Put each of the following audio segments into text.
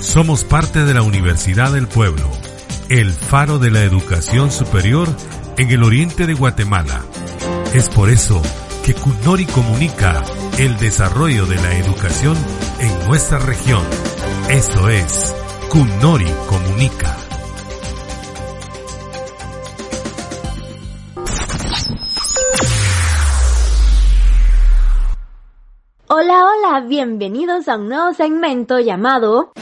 Somos parte de la Universidad del Pueblo, el faro de la educación superior en el oriente de Guatemala. Es por eso que CUNORI comunica el desarrollo de la educación en nuestra región. Eso es, CUNORI comunica. Hola, hola, bienvenidos a un nuevo segmento llamado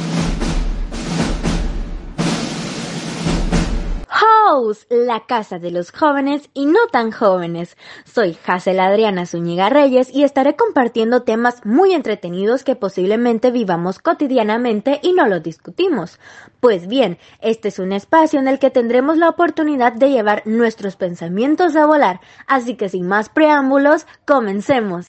La casa de los jóvenes y no tan jóvenes. Soy Hazel Adriana Zúñiga Reyes y estaré compartiendo temas muy entretenidos que posiblemente vivamos cotidianamente y no los discutimos. Pues bien, este es un espacio en el que tendremos la oportunidad de llevar nuestros pensamientos a volar, así que sin más preámbulos, comencemos.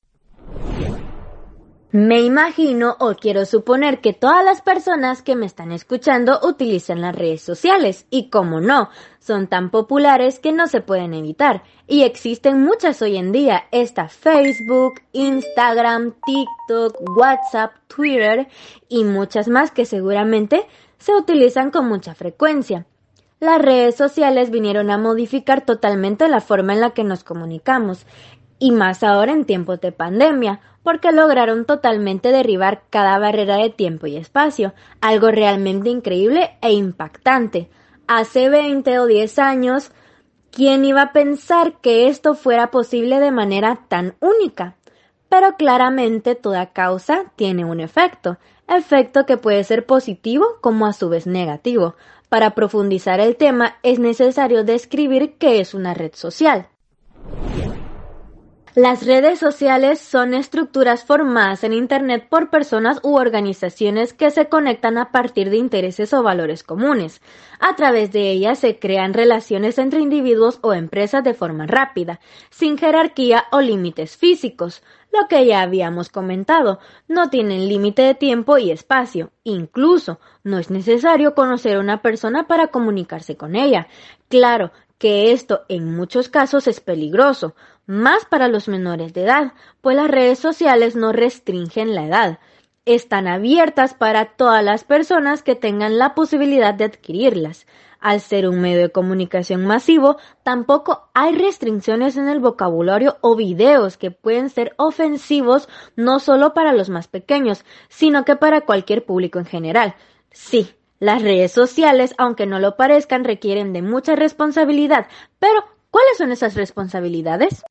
Me imagino o quiero suponer que todas las personas que me están escuchando utilizan las redes sociales y como no, son tan populares que no se pueden evitar y existen muchas hoy en día. Está Facebook, Instagram, TikTok, WhatsApp, Twitter y muchas más que seguramente se utilizan con mucha frecuencia. Las redes sociales vinieron a modificar totalmente la forma en la que nos comunicamos y más ahora en tiempos de pandemia, porque lograron totalmente derribar cada barrera de tiempo y espacio, algo realmente increíble e impactante. Hace 20 o 10 años, ¿quién iba a pensar que esto fuera posible de manera tan única? Pero claramente toda causa tiene un efecto, efecto que puede ser positivo como a su vez negativo. Para profundizar el tema es necesario describir qué es una red social. Las redes sociales son estructuras formadas en Internet por personas u organizaciones que se conectan a partir de intereses o valores comunes. A través de ellas se crean relaciones entre individuos o empresas de forma rápida, sin jerarquía o límites físicos. Lo que ya habíamos comentado, no tienen límite de tiempo y espacio. Incluso, no es necesario conocer a una persona para comunicarse con ella. Claro que esto en muchos casos es peligroso más para los menores de edad, pues las redes sociales no restringen la edad. Están abiertas para todas las personas que tengan la posibilidad de adquirirlas. Al ser un medio de comunicación masivo, tampoco hay restricciones en el vocabulario o videos que pueden ser ofensivos no solo para los más pequeños, sino que para cualquier público en general. Sí, las redes sociales, aunque no lo parezcan, requieren de mucha responsabilidad, pero ¿cuáles son esas responsabilidades?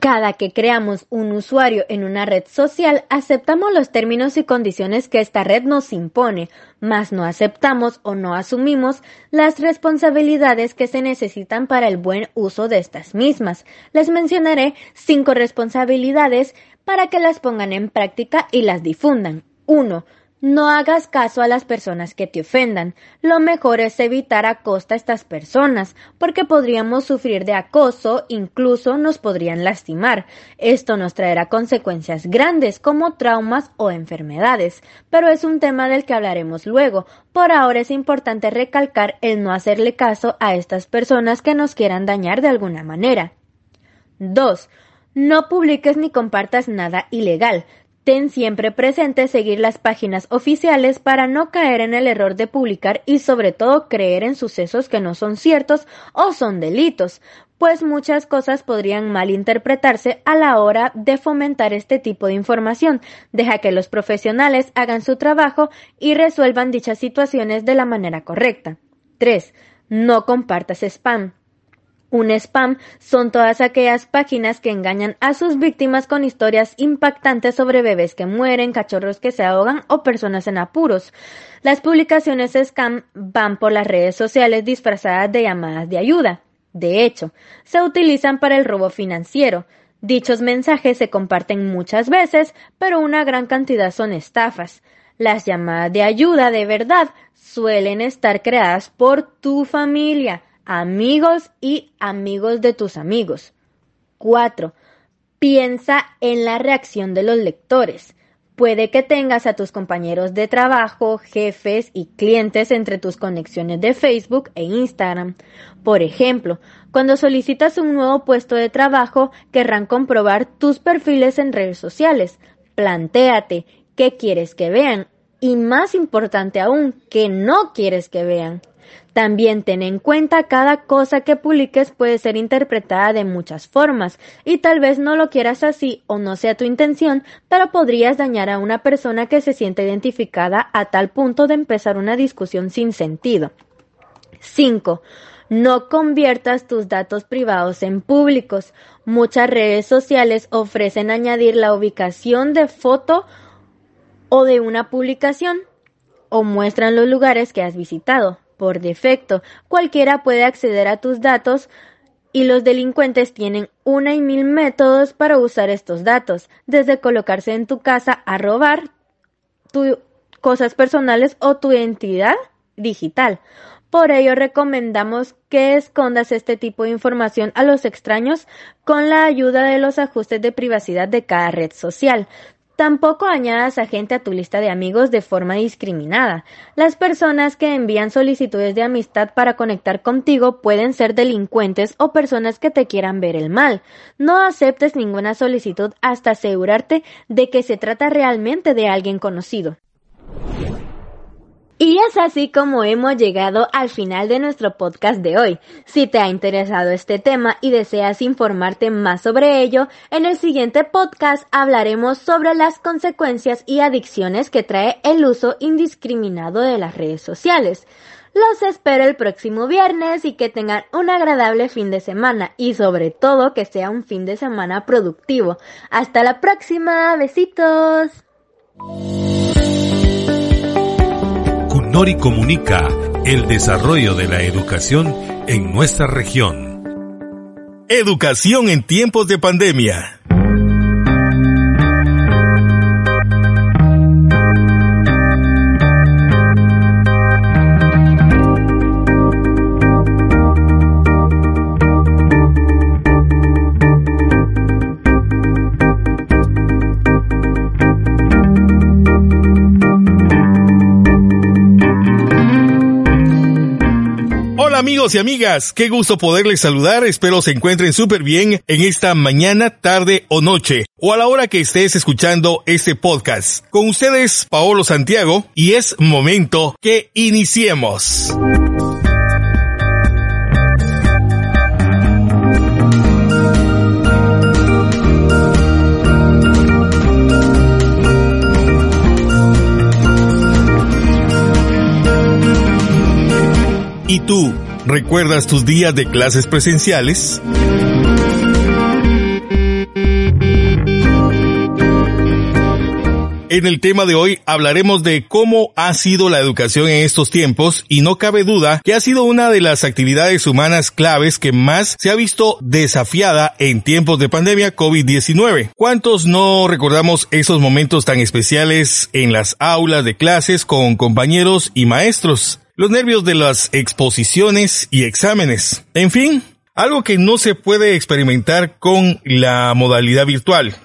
Cada que creamos un usuario en una red social, aceptamos los términos y condiciones que esta red nos impone, mas no aceptamos o no asumimos las responsabilidades que se necesitan para el buen uso de estas mismas. Les mencionaré cinco responsabilidades para que las pongan en práctica y las difundan. 1. No hagas caso a las personas que te ofendan. Lo mejor es evitar a costa estas personas, porque podríamos sufrir de acoso, incluso nos podrían lastimar. Esto nos traerá consecuencias grandes como traumas o enfermedades, pero es un tema del que hablaremos luego. Por ahora es importante recalcar el no hacerle caso a estas personas que nos quieran dañar de alguna manera. 2. No publiques ni compartas nada ilegal. Ten siempre presente seguir las páginas oficiales para no caer en el error de publicar y sobre todo creer en sucesos que no son ciertos o son delitos, pues muchas cosas podrían malinterpretarse a la hora de fomentar este tipo de información. Deja que los profesionales hagan su trabajo y resuelvan dichas situaciones de la manera correcta. 3. No compartas spam. Un spam son todas aquellas páginas que engañan a sus víctimas con historias impactantes sobre bebés que mueren, cachorros que se ahogan o personas en apuros. Las publicaciones scam van por las redes sociales disfrazadas de llamadas de ayuda. De hecho, se utilizan para el robo financiero. Dichos mensajes se comparten muchas veces, pero una gran cantidad son estafas. Las llamadas de ayuda de verdad suelen estar creadas por tu familia amigos y amigos de tus amigos. 4. Piensa en la reacción de los lectores. Puede que tengas a tus compañeros de trabajo, jefes y clientes entre tus conexiones de Facebook e Instagram. Por ejemplo, cuando solicitas un nuevo puesto de trabajo, querrán comprobar tus perfiles en redes sociales. Plantéate qué quieres que vean y más importante aún, que no quieres que vean. También ten en cuenta cada cosa que publiques puede ser interpretada de muchas formas y tal vez no lo quieras así o no sea tu intención, pero podrías dañar a una persona que se siente identificada a tal punto de empezar una discusión sin sentido. 5. No conviertas tus datos privados en públicos. Muchas redes sociales ofrecen añadir la ubicación de foto o de una publicación o muestran los lugares que has visitado. Por defecto, cualquiera puede acceder a tus datos y los delincuentes tienen una y mil métodos para usar estos datos, desde colocarse en tu casa a robar tus cosas personales o tu identidad digital. Por ello recomendamos que escondas este tipo de información a los extraños con la ayuda de los ajustes de privacidad de cada red social. Tampoco añadas a gente a tu lista de amigos de forma discriminada. Las personas que envían solicitudes de amistad para conectar contigo pueden ser delincuentes o personas que te quieran ver el mal. No aceptes ninguna solicitud hasta asegurarte de que se trata realmente de alguien conocido. Y es así como hemos llegado al final de nuestro podcast de hoy. Si te ha interesado este tema y deseas informarte más sobre ello, en el siguiente podcast hablaremos sobre las consecuencias y adicciones que trae el uso indiscriminado de las redes sociales. Los espero el próximo viernes y que tengan un agradable fin de semana y sobre todo que sea un fin de semana productivo. Hasta la próxima, besitos. Nori comunica el desarrollo de la educación en nuestra región. Educación en tiempos de pandemia. Amigos y amigas, qué gusto poderles saludar, espero se encuentren súper bien en esta mañana, tarde o noche, o a la hora que estés escuchando este podcast. Con ustedes, Paolo Santiago, y es momento que iniciemos. ¿Y tú? ¿Recuerdas tus días de clases presenciales? En el tema de hoy hablaremos de cómo ha sido la educación en estos tiempos y no cabe duda que ha sido una de las actividades humanas claves que más se ha visto desafiada en tiempos de pandemia COVID-19. ¿Cuántos no recordamos esos momentos tan especiales en las aulas de clases con compañeros y maestros? Los nervios de las exposiciones y exámenes. En fin, algo que no se puede experimentar con la modalidad virtual.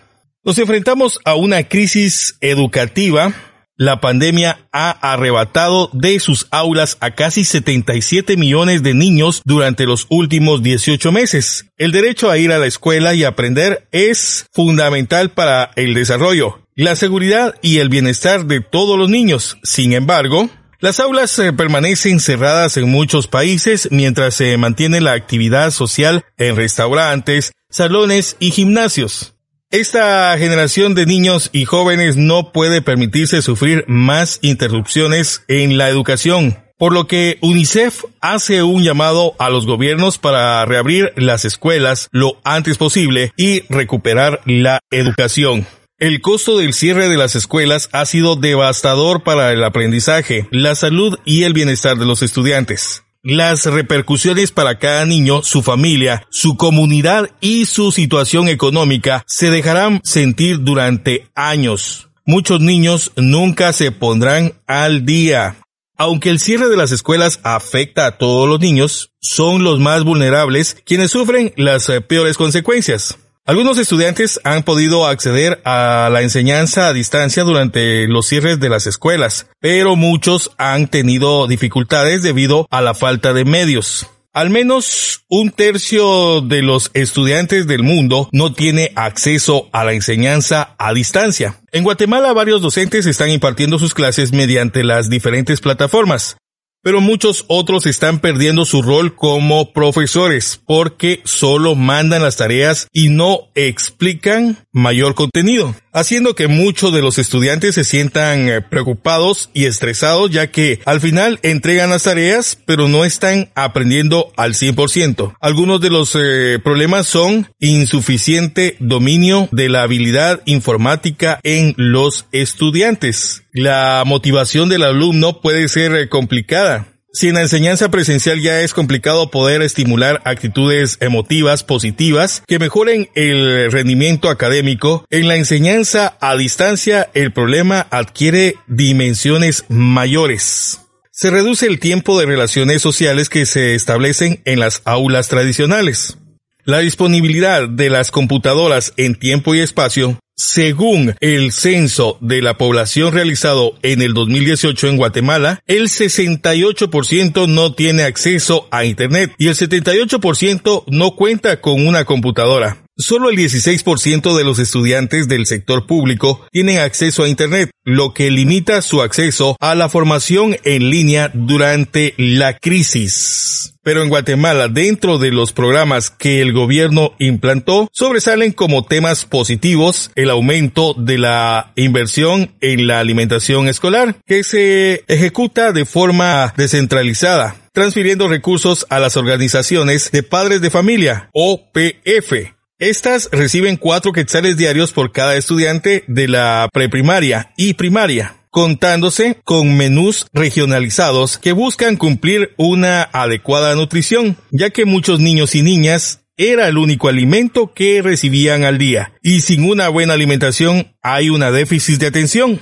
Nos enfrentamos a una crisis educativa. La pandemia ha arrebatado de sus aulas a casi 77 millones de niños durante los últimos 18 meses. El derecho a ir a la escuela y aprender es fundamental para el desarrollo, la seguridad y el bienestar de todos los niños. Sin embargo, las aulas eh, permanecen cerradas en muchos países mientras se mantiene la actividad social en restaurantes, salones y gimnasios. Esta generación de niños y jóvenes no puede permitirse sufrir más interrupciones en la educación, por lo que UNICEF hace un llamado a los gobiernos para reabrir las escuelas lo antes posible y recuperar la educación. El costo del cierre de las escuelas ha sido devastador para el aprendizaje, la salud y el bienestar de los estudiantes. Las repercusiones para cada niño, su familia, su comunidad y su situación económica se dejarán sentir durante años. Muchos niños nunca se pondrán al día. Aunque el cierre de las escuelas afecta a todos los niños, son los más vulnerables quienes sufren las peores consecuencias. Algunos estudiantes han podido acceder a la enseñanza a distancia durante los cierres de las escuelas, pero muchos han tenido dificultades debido a la falta de medios. Al menos un tercio de los estudiantes del mundo no tiene acceso a la enseñanza a distancia. En Guatemala varios docentes están impartiendo sus clases mediante las diferentes plataformas pero muchos otros están perdiendo su rol como profesores porque solo mandan las tareas y no explican mayor contenido, haciendo que muchos de los estudiantes se sientan eh, preocupados y estresados ya que al final entregan las tareas pero no están aprendiendo al 100%. Algunos de los eh, problemas son insuficiente dominio de la habilidad informática en los estudiantes la motivación del alumno puede ser eh, complicada. Si en la enseñanza presencial ya es complicado poder estimular actitudes emotivas positivas que mejoren el rendimiento académico, en la enseñanza a distancia el problema adquiere dimensiones mayores. Se reduce el tiempo de relaciones sociales que se establecen en las aulas tradicionales. La disponibilidad de las computadoras en tiempo y espacio según el censo de la población realizado en el 2018 en Guatemala, el 68% no tiene acceso a Internet y el 78% no cuenta con una computadora. Solo el 16% de los estudiantes del sector público tienen acceso a Internet, lo que limita su acceso a la formación en línea durante la crisis. Pero en Guatemala, dentro de los programas que el gobierno implantó, sobresalen como temas positivos el aumento de la inversión en la alimentación escolar, que se ejecuta de forma descentralizada transfiriendo recursos a las organizaciones de padres de familia, OPF, estas reciben cuatro quetzales diarios por cada estudiante de la preprimaria y primaria contándose con menús regionalizados que buscan cumplir una adecuada nutrición, ya que muchos niños y niñas era el único alimento que recibían al día, y sin una buena alimentación hay una déficit de atención.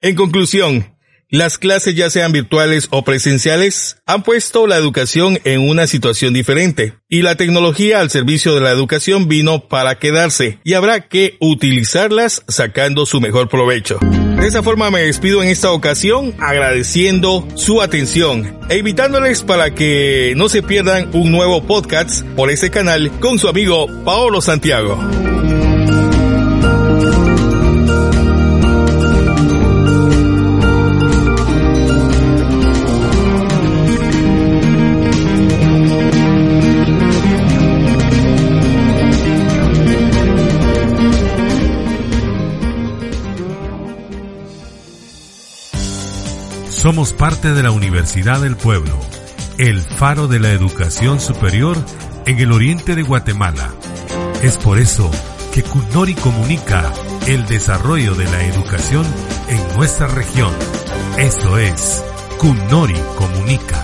En conclusión, las clases, ya sean virtuales o presenciales, han puesto la educación en una situación diferente y la tecnología al servicio de la educación vino para quedarse y habrá que utilizarlas sacando su mejor provecho. De esa forma me despido en esta ocasión agradeciendo su atención e invitándoles para que no se pierdan un nuevo podcast por este canal con su amigo Paolo Santiago. Somos parte de la Universidad del Pueblo, el faro de la educación superior en el oriente de Guatemala. Es por eso que CUNORI comunica el desarrollo de la educación en nuestra región. Esto es CUNORI comunica.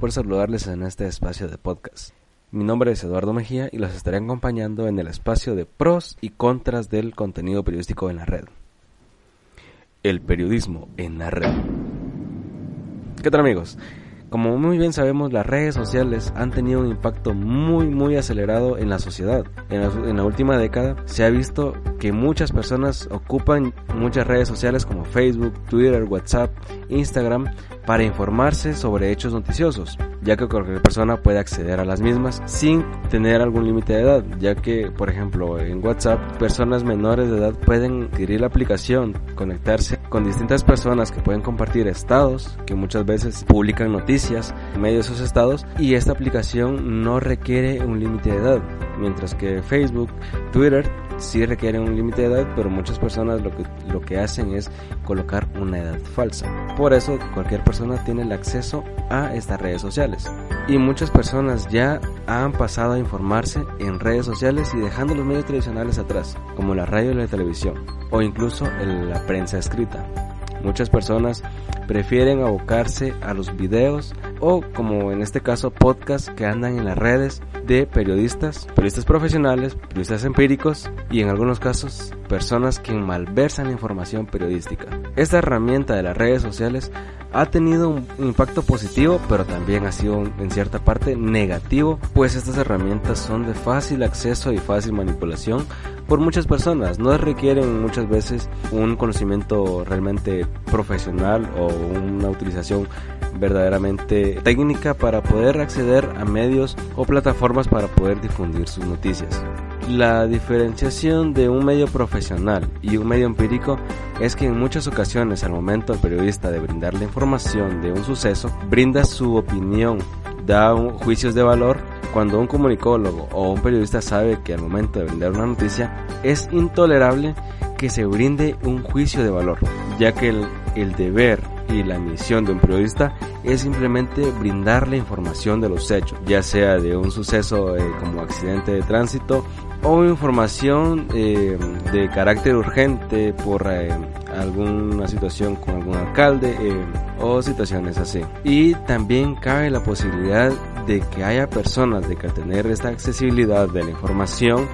Por saludarles en este espacio de podcast. Mi nombre es Eduardo Mejía y los estaré acompañando en el espacio de pros y contras del contenido periodístico en la red. El periodismo en la red. ¿Qué tal amigos? Como muy bien sabemos, las redes sociales han tenido un impacto muy muy acelerado en la sociedad. En la, última década se ha visto que muchas personas ocupan muchas redes sociales como Facebook, Twitter, WhatsApp, Instagram para informarse sobre hechos noticiosos, ya que cualquier persona puede acceder a las mismas sin tener algún límite de edad, ya que, por ejemplo, en WhatsApp, personas menores de edad pueden adquirir la aplicación, conectarse con distintas personas que pueden compartir estados, que muchas veces publican noticias en medio de esos estados, y esta aplicación no requiere un límite de edad, mientras que Facebook, Twitter sí requieren un límite de edad, pero muchas personas lo que, lo que hacen es colocar una edad falsa. Por eso cualquier persona tiene el acceso a estas redes Y muchas personas ya han pasado a informarse en redes sociales y dejando los medios tradicionales atrás, como la radio y la televisión, o incluso la prensa escrita. Muchas personas prefieren abocarse a los videos o como en este caso podcasts que andan en las redes de periodistas, periodistas profesionales, periodistas empíricos y en algunos casos personas que malversan la información periodística. Esta herramienta de las redes sociales ha tenido un impacto positivo, pero también ha sido en cierta parte negativo, pues estas herramientas son de fácil acceso y fácil manipulación por muchas personas. No requieren muchas veces un conocimiento realmente profesional o una utilización verdaderamente técnica para poder acceder a medios o plataformas para poder difundir sus noticias. La diferenciación de un medio profesional y un medio empírico es que en muchas ocasiones al momento el periodista de brindar la información de un suceso, brinda su opinión, da juicios de valor, cuando un comunicólogo o un periodista sabe que al momento de brindar una noticia es intolerable que se brinde un juicio de valor, ya que el, el deber y la misión de un periodista es simplemente brindar la información de los hechos, ya sea de un suceso eh, como accidente de tránsito o información eh, de carácter urgente por eh, alguna situación con algún alcalde o situaciones así. Y también cabe la posibilidad de que haya personas de que tener esta accesibilidad de la información,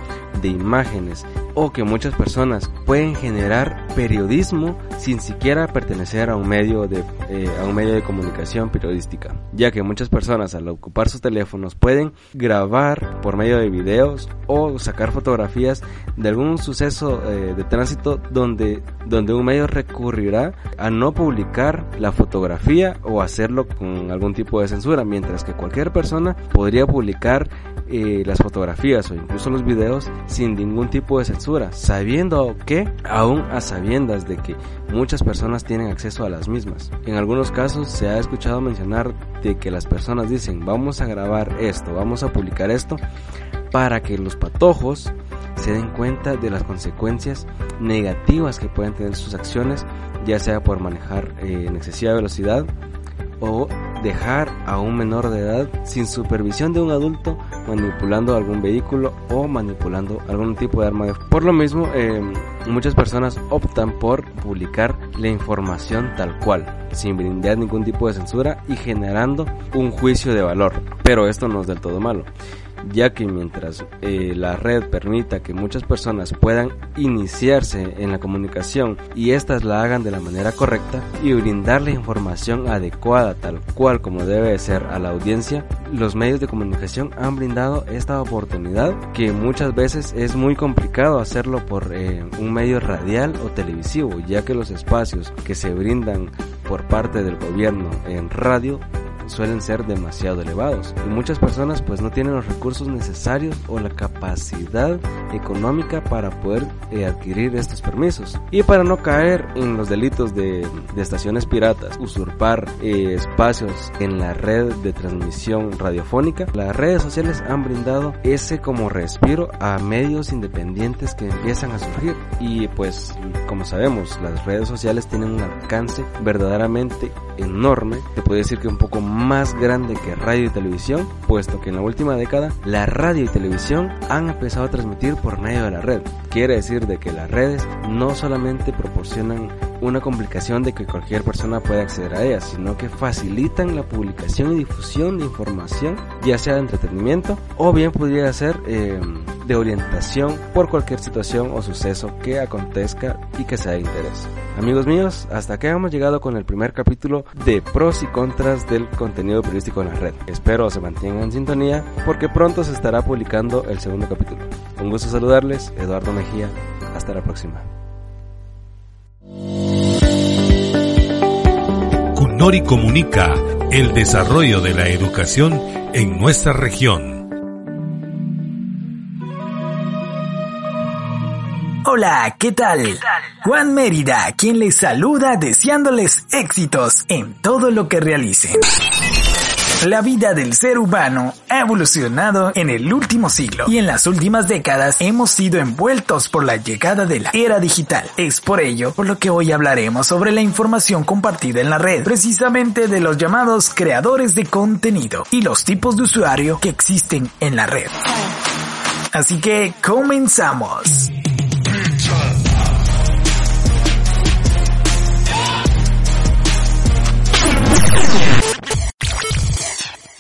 de imágenes o que muchas personas pueden generar periodismo sin siquiera pertenecer a un medio de eh, a un medio de comunicación periodística, ya que muchas personas al ocupar sus teléfonos pueden grabar por medio de videos o sacar fotografías de algún suceso eh, de tránsito donde donde un medio recurrirá a no publicar la fotografía o hacerlo con algún tipo de censura, mientras que cualquier persona podría publicar eh, las fotografías o incluso los videos sin ningún tipo de censura, sabiendo que, aún a sabiendas de que muchas personas tienen acceso a las mismas. En algunos casos se ha escuchado mencionar de que las personas dicen vamos a grabar esto, vamos a publicar esto, para que los patojos se den cuenta de las consecuencias negativas que pueden tener sus acciones, ya sea por manejar eh, en excesiva velocidad o dejar a un menor de edad sin supervisión de un adulto manipulando algún vehículo o manipulando algún tipo de arma. Por lo mismo, eh, muchas personas optan por publicar la información tal cual, sin brindar ningún tipo de censura y generando un juicio de valor. Pero esto no es del todo malo ya que mientras eh, la red permita que muchas personas puedan iniciarse en la comunicación y éstas la hagan de la manera correcta y brindar la información adecuada tal cual como debe ser a la audiencia, los medios de comunicación han brindado esta oportunidad que muchas veces es muy complicado hacerlo por eh, un medio radial o televisivo, ya que los espacios que se brindan por parte del gobierno en radio suelen ser demasiado elevados y muchas personas pues no tienen los recursos necesarios o la capacidad económica para poder eh, adquirir estos permisos. Y para no caer en los delitos de, estaciones piratas, usurpar eh, espacios en la red de transmisión radiofónica, las redes sociales han brindado ese como respiro a medios independientes que empiezan a surgir. Y pues como sabemos las redes sociales tienen un alcance verdaderamente enorme, te puede decir que un poco más grande que radio y televisión, puesto que en la última década la radio y televisión han empezado a transmitir por medio de la red. Quiere decir de que las redes no solamente proporcionan una complicación de que cualquier persona pueda acceder a ellas, sino que facilitan la publicación y difusión de información, ya sea de entretenimiento o bien podría ser eh, de orientación por cualquier situación o suceso que acontezca y que sea de interés. Amigos míos, hasta aquí hemos llegado con el primer capítulo de pros y contras del contenido periodístico en la red. Espero se mantengan en sintonía porque pronto se estará publicando el segundo capítulo. Un gusto saludarles, Eduardo Mejía. Hasta la próxima. Cunori comunica el desarrollo de la educación en nuestra región. Hola, ¿qué tal? Juan Mérida, quien les saluda deseándoles éxitos en todo lo que realicen. La vida del ser humano ha evolucionado en el último siglo y en las últimas décadas hemos sido envueltos por la llegada de la era digital. Es por ello por lo que hoy hablaremos sobre la información compartida en la red, precisamente de los llamados creadores de contenido y los tipos de usuario que existen en la red. Así que comenzamos.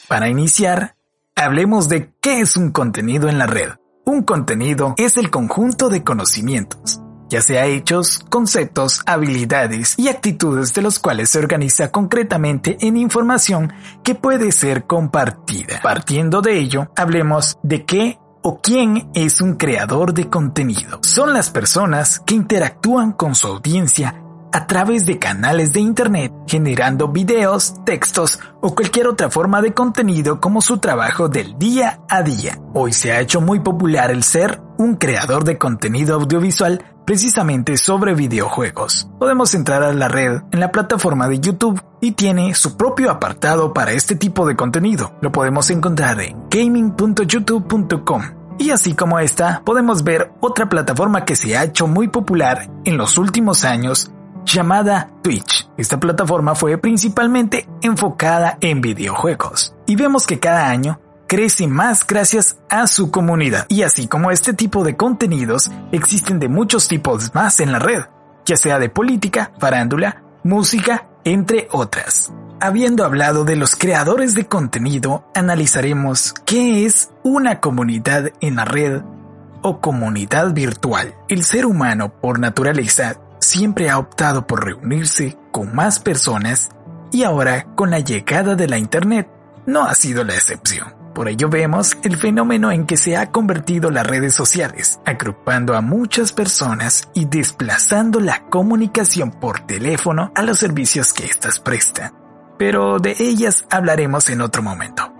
Para iniciar, hablemos de qué es un contenido en la red. Un contenido es el conjunto de conocimientos, ya sea hechos, conceptos, habilidades y actitudes de los cuales se organiza concretamente en información que puede ser compartida. Partiendo de ello, hablemos de qué o quién es un creador de contenido. Son las personas que interactúan con su audiencia a través de canales de Internet, generando videos, textos o cualquier otra forma de contenido como su trabajo del día a día. Hoy se ha hecho muy popular el ser un creador de contenido audiovisual precisamente sobre videojuegos. Podemos entrar a la red en la plataforma de YouTube y tiene su propio apartado para este tipo de contenido. Lo podemos encontrar en gaming.youtube.com. Y así como esta, podemos ver otra plataforma que se ha hecho muy popular en los últimos años llamada Twitch. Esta plataforma fue principalmente enfocada en videojuegos. Y vemos que cada año crece más gracias a su comunidad. Y así como este tipo de contenidos, existen de muchos tipos más en la red, ya sea de política, farándula, música, entre otras. Habiendo hablado de los creadores de contenido, analizaremos qué es una comunidad en la red o comunidad virtual. El ser humano, por naturaleza, siempre ha optado por reunirse con más personas y ahora con la llegada de la Internet no ha sido la excepción. Por ello vemos el fenómeno en que se ha convertido las redes sociales, agrupando a muchas personas y desplazando la comunicación por teléfono a los servicios que éstas prestan. Pero de ellas hablaremos en otro momento.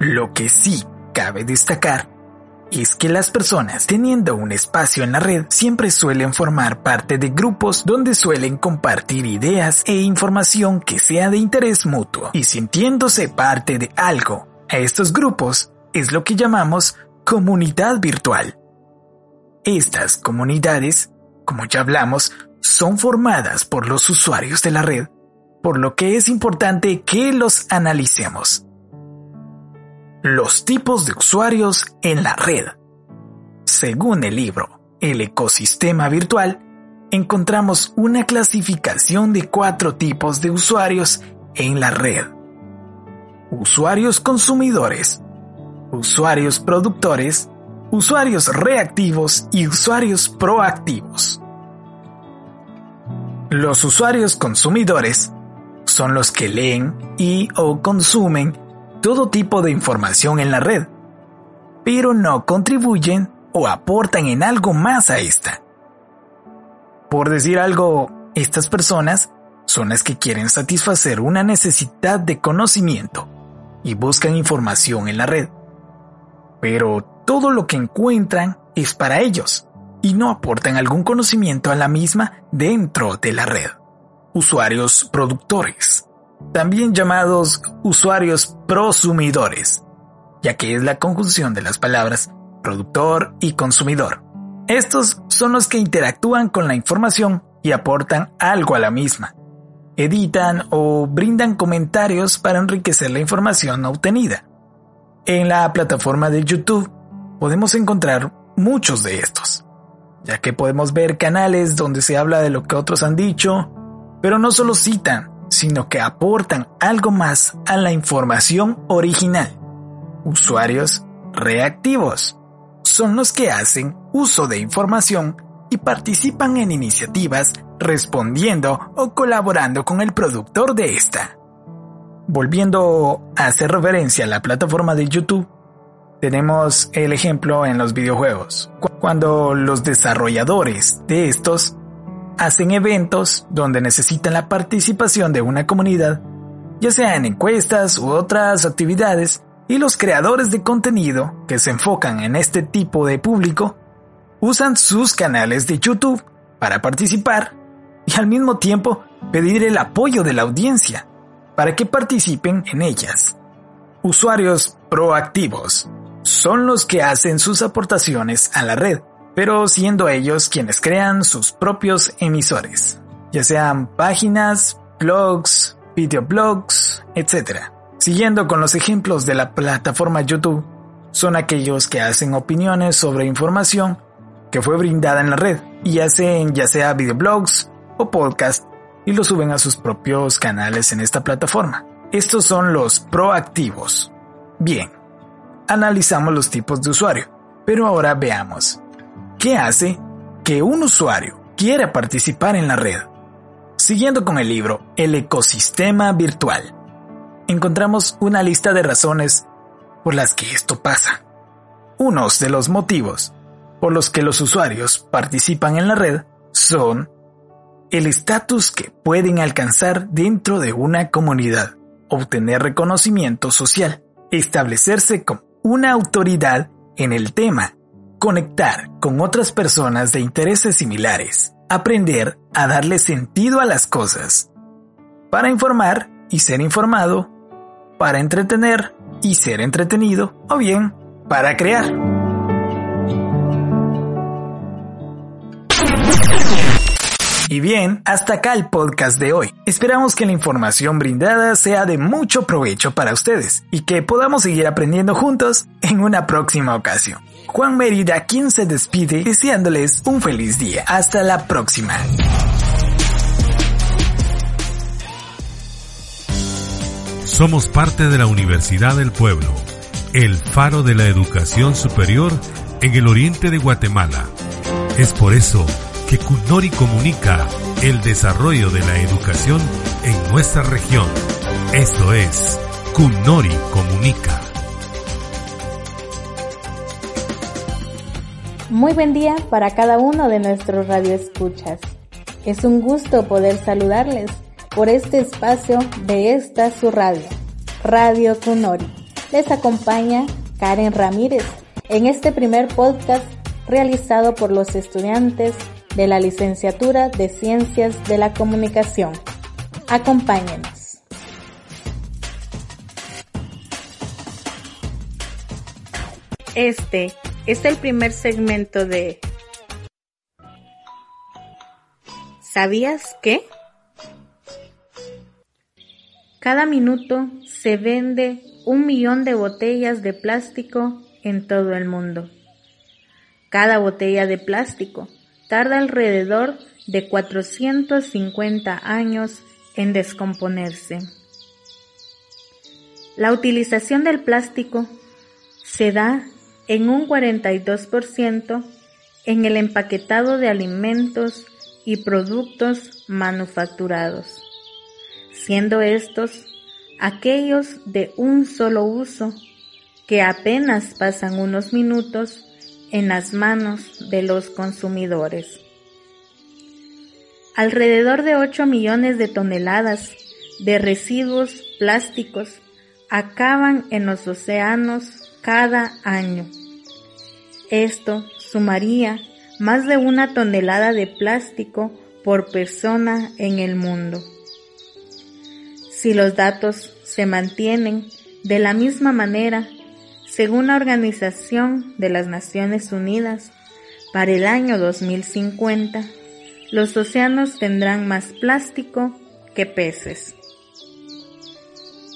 Lo que sí cabe destacar es que las personas teniendo un espacio en la red siempre suelen formar parte de grupos donde suelen compartir ideas e información que sea de interés mutuo y sintiéndose parte de algo. A estos grupos es lo que llamamos comunidad virtual. Estas comunidades, como ya hablamos, son formadas por los usuarios de la red, por lo que es importante que los analicemos. Los tipos de usuarios en la red. Según el libro El ecosistema virtual, encontramos una clasificación de cuatro tipos de usuarios en la red. Usuarios consumidores, usuarios productores, usuarios reactivos y usuarios proactivos. Los usuarios consumidores son los que leen y o consumen todo tipo de información en la red, pero no contribuyen o aportan en algo más a esta. Por decir algo, estas personas son las que quieren satisfacer una necesidad de conocimiento y buscan información en la red. Pero todo lo que encuentran es para ellos y no aportan algún conocimiento a la misma dentro de la red. Usuarios productores también llamados usuarios prosumidores, ya que es la conjunción de las palabras productor y consumidor. Estos son los que interactúan con la información y aportan algo a la misma. Editan o brindan comentarios para enriquecer la información obtenida. En la plataforma de YouTube podemos encontrar muchos de estos, ya que podemos ver canales donde se habla de lo que otros han dicho, pero no solo citan, sino que aportan algo más a la información original. Usuarios reactivos son los que hacen uso de información y participan en iniciativas respondiendo o colaborando con el productor de esta. Volviendo a hacer referencia a la plataforma de YouTube, tenemos el ejemplo en los videojuegos, cuando los desarrolladores de estos hacen eventos donde necesitan la participación de una comunidad, ya sea en encuestas u otras actividades, y los creadores de contenido que se enfocan en este tipo de público usan sus canales de YouTube para participar y al mismo tiempo pedir el apoyo de la audiencia para que participen en ellas. Usuarios proactivos son los que hacen sus aportaciones a la red pero siendo ellos quienes crean sus propios emisores, ya sean páginas, blogs, videoblogs, etc. Siguiendo con los ejemplos de la plataforma YouTube, son aquellos que hacen opiniones sobre información que fue brindada en la red y hacen ya sea videoblogs o podcast y lo suben a sus propios canales en esta plataforma. Estos son los proactivos. Bien, analizamos los tipos de usuario, pero ahora veamos ¿Qué hace que un usuario quiera participar en la red. Siguiendo con el libro El ecosistema virtual, encontramos una lista de razones por las que esto pasa. Unos de los motivos por los que los usuarios participan en la red son el estatus que pueden alcanzar dentro de una comunidad, obtener reconocimiento social, establecerse como una autoridad en el tema, conectar con otras personas de intereses similares, aprender a darle sentido a las cosas, para informar y ser informado, para entretener y ser entretenido, o bien para crear. Y bien, hasta acá el podcast de hoy. Esperamos que la información brindada sea de mucho provecho para ustedes y que podamos seguir aprendiendo juntos en una próxima ocasión. Juan Mérida, quien se despide deseándoles un feliz día. Hasta la próxima. Somos parte de la Universidad del Pueblo, el faro de la educación superior en el oriente de Guatemala. Es por eso que Cunori comunica el desarrollo de la educación en nuestra región. Esto es Cunori Comunica. Muy buen día para cada uno de nuestros radioescuchas. Es un gusto poder saludarles por este espacio de esta su radio, Radio Cunori. Les acompaña Karen Ramírez en este primer podcast realizado por los estudiantes de la Licenciatura de Ciencias de la Comunicación. Acompáñenos. Este es el primer segmento de ¿Sabías qué? Cada minuto se vende un millón de botellas de plástico en todo el mundo. Cada botella de plástico tarda alrededor de 450 años en descomponerse. La utilización del plástico se da en un 42% en el empaquetado de alimentos y productos manufacturados, siendo estos aquellos de un solo uso que apenas pasan unos minutos en las manos de los consumidores. Alrededor de 8 millones de toneladas de residuos plásticos acaban en los océanos cada año. Esto sumaría más de una tonelada de plástico por persona en el mundo. Si los datos se mantienen de la misma manera según la Organización de las Naciones Unidas, para el año 2050, los océanos tendrán más plástico que peces.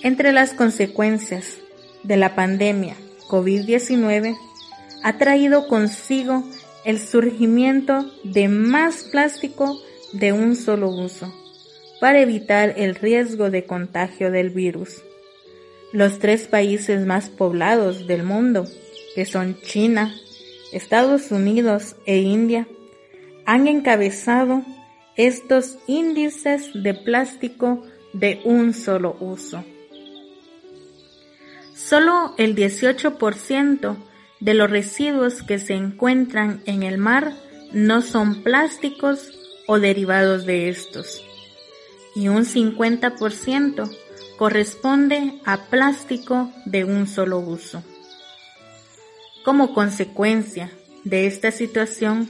Entre las consecuencias de la pandemia COVID-19 ha traído consigo el surgimiento de más plástico de un solo uso para evitar el riesgo de contagio del virus. Los tres países más poblados del mundo, que son China, Estados Unidos e India, han encabezado estos índices de plástico de un solo uso. Solo el 18% de los residuos que se encuentran en el mar no son plásticos o derivados de estos, y un 50% corresponde a plástico de un solo uso. Como consecuencia de esta situación,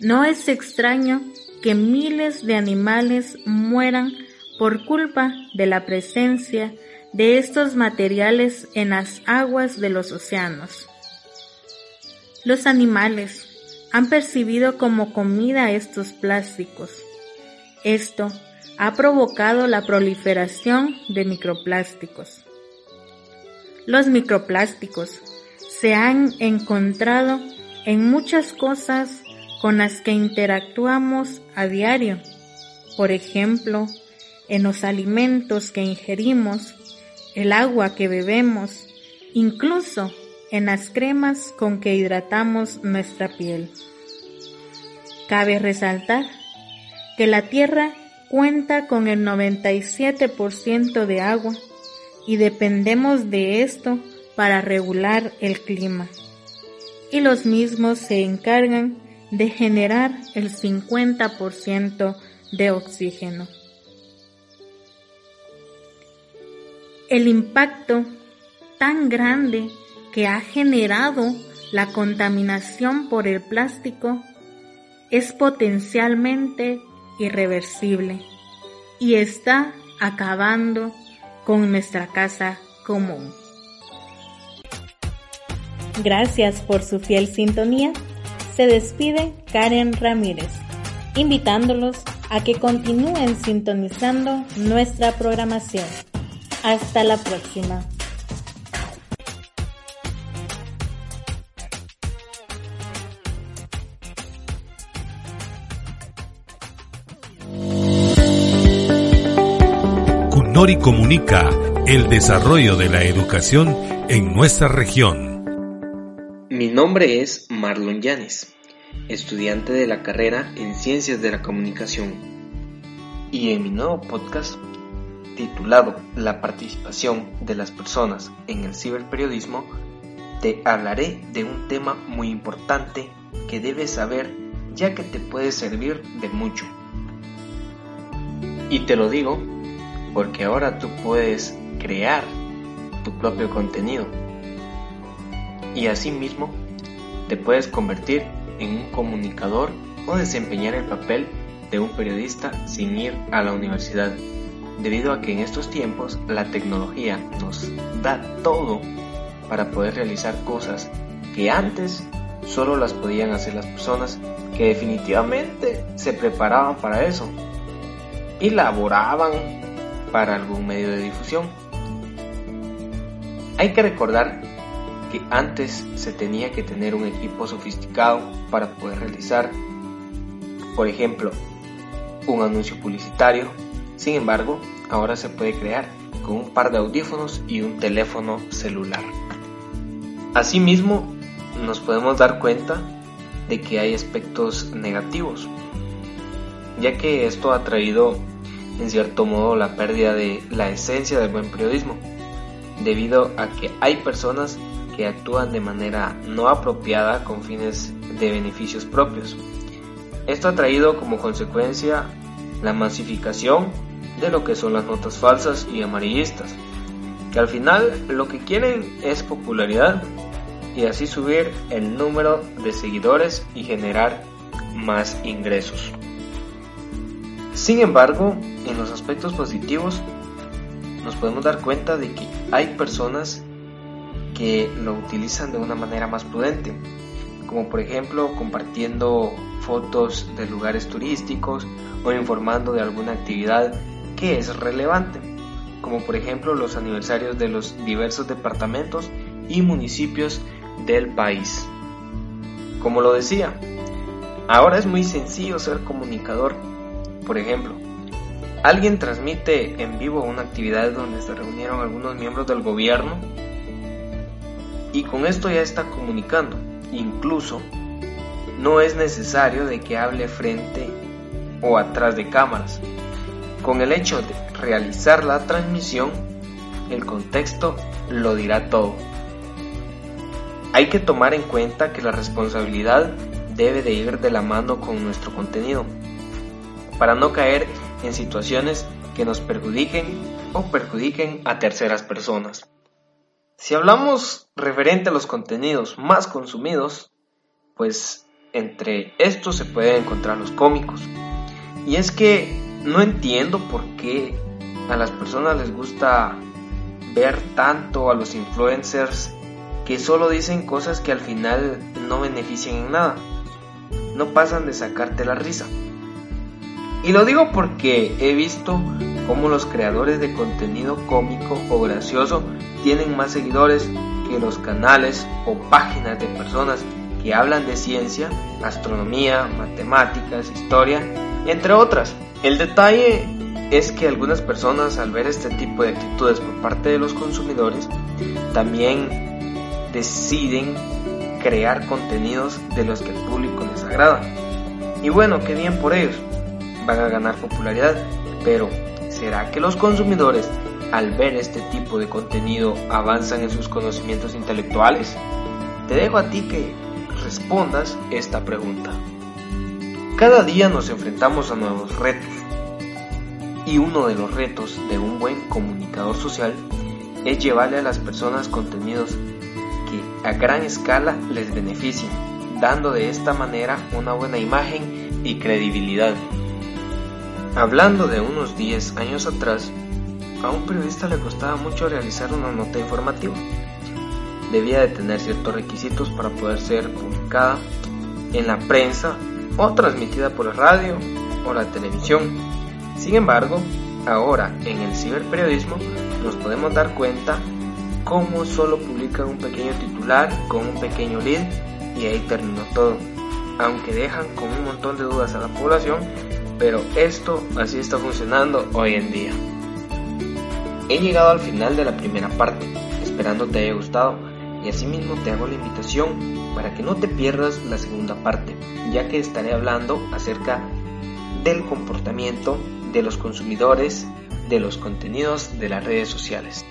no es extraño que miles de animales mueran por culpa de la presencia de estos materiales en las aguas de los océanos. Los animales han percibido como comida estos plásticos. Esto ha provocado la proliferación de microplásticos. Los microplásticos se han encontrado en muchas cosas con las que interactuamos a diario. Por ejemplo, en los alimentos que ingerimos, el agua que bebemos, incluso en las cremas con que hidratamos nuestra piel. Cabe resaltar que la Tierra cuenta con el 97% de agua y dependemos de esto para regular el clima. Y los mismos se encargan de generar el 50% de oxígeno. El impacto tan grande que ha generado la contaminación por el plástico es potencialmente irreversible y está acabando con nuestra casa común. Gracias por su fiel sintonía. Se despide Karen Ramírez, invitándolos a que continúen sintonizando nuestra programación. Hasta la próxima. Nori comunica el desarrollo de la educación en nuestra región. Mi nombre es Marlon Yanes, estudiante de la carrera en Ciencias de la Comunicación. Y en mi nuevo podcast, titulado La participación de las personas en el ciberperiodismo, te hablaré de un tema muy importante que debes saber ya que te puede servir de mucho. Y te lo digo porque ahora tú puedes crear tu propio contenido. Y asimismo te puedes convertir en un comunicador o desempeñar el papel de un periodista sin ir a la universidad, debido a que en estos tiempos la tecnología nos da todo para poder realizar cosas que antes solo las podían hacer las personas que definitivamente se preparaban para eso y laboraban para algún medio de difusión. Hay que recordar que antes se tenía que tener un equipo sofisticado para poder realizar, por ejemplo, un anuncio publicitario. Sin embargo, ahora se puede crear con un par de audífonos y un teléfono celular. Asimismo, nos podemos dar cuenta de que hay aspectos negativos, ya que esto ha traído en cierto modo la pérdida de la esencia del buen periodismo, debido a que hay personas que actúan de manera no apropiada con fines de beneficios propios. Esto ha traído como consecuencia la masificación de lo que son las notas falsas y amarillistas, que al final lo que quieren es popularidad y así subir el número de seguidores y generar más ingresos. Sin embargo, en los aspectos positivos nos podemos dar cuenta de que hay personas que lo utilizan de una manera más prudente, como por ejemplo compartiendo fotos de lugares turísticos o informando de alguna actividad que es relevante, como por ejemplo los aniversarios de los diversos departamentos y municipios del país. Como lo decía, ahora es muy sencillo ser comunicador por ejemplo, alguien transmite en vivo una actividad donde se reunieron algunos miembros del gobierno y con esto ya está comunicando. Incluso no es necesario de que hable frente o atrás de cámaras. Con el hecho de realizar la transmisión, el contexto lo dirá todo. Hay que tomar en cuenta que la responsabilidad debe de ir de la mano con nuestro contenido para no caer en situaciones que nos perjudiquen o perjudiquen a terceras personas. Si hablamos referente a los contenidos más consumidos, pues entre estos se pueden encontrar los cómicos. Y es que no entiendo por qué a las personas les gusta ver tanto a los influencers que solo dicen cosas que al final no benefician en nada. No pasan de sacarte la risa. Y lo digo porque he visto cómo los creadores de contenido cómico o gracioso tienen más seguidores que los canales o páginas de personas que hablan de ciencia, astronomía, matemáticas, historia, entre otras. El detalle es que algunas personas al ver este tipo de actitudes por parte de los consumidores también deciden crear contenidos de los que el público les agrada. Y bueno, qué bien por ellos, van a ganar popularidad, pero ¿será que los consumidores al ver este tipo de contenido avanzan en sus conocimientos intelectuales? Te dejo a ti que respondas esta pregunta. Cada día nos enfrentamos a nuevos retos y uno de los retos de un buen comunicador social es llevarle a las personas contenidos que a gran escala les beneficien, dando de esta manera una buena imagen y credibilidad. Hablando de unos 10 años atrás, a un periodista le costaba mucho realizar una nota informativa. Debía de tener ciertos requisitos para poder ser publicada en la prensa o transmitida por la radio o la televisión. Sin embargo, ahora en el ciberperiodismo nos podemos dar cuenta cómo solo publican un pequeño titular con un pequeño lead y ahí terminó todo. Aunque dejan con un montón de dudas a la población, pero esto así está funcionando hoy en día. He llegado al final de la primera parte, esperando te haya gustado y asimismo te hago la invitación para que no te pierdas la segunda parte, ya que estaré hablando acerca del comportamiento de los consumidores de los contenidos de las redes sociales.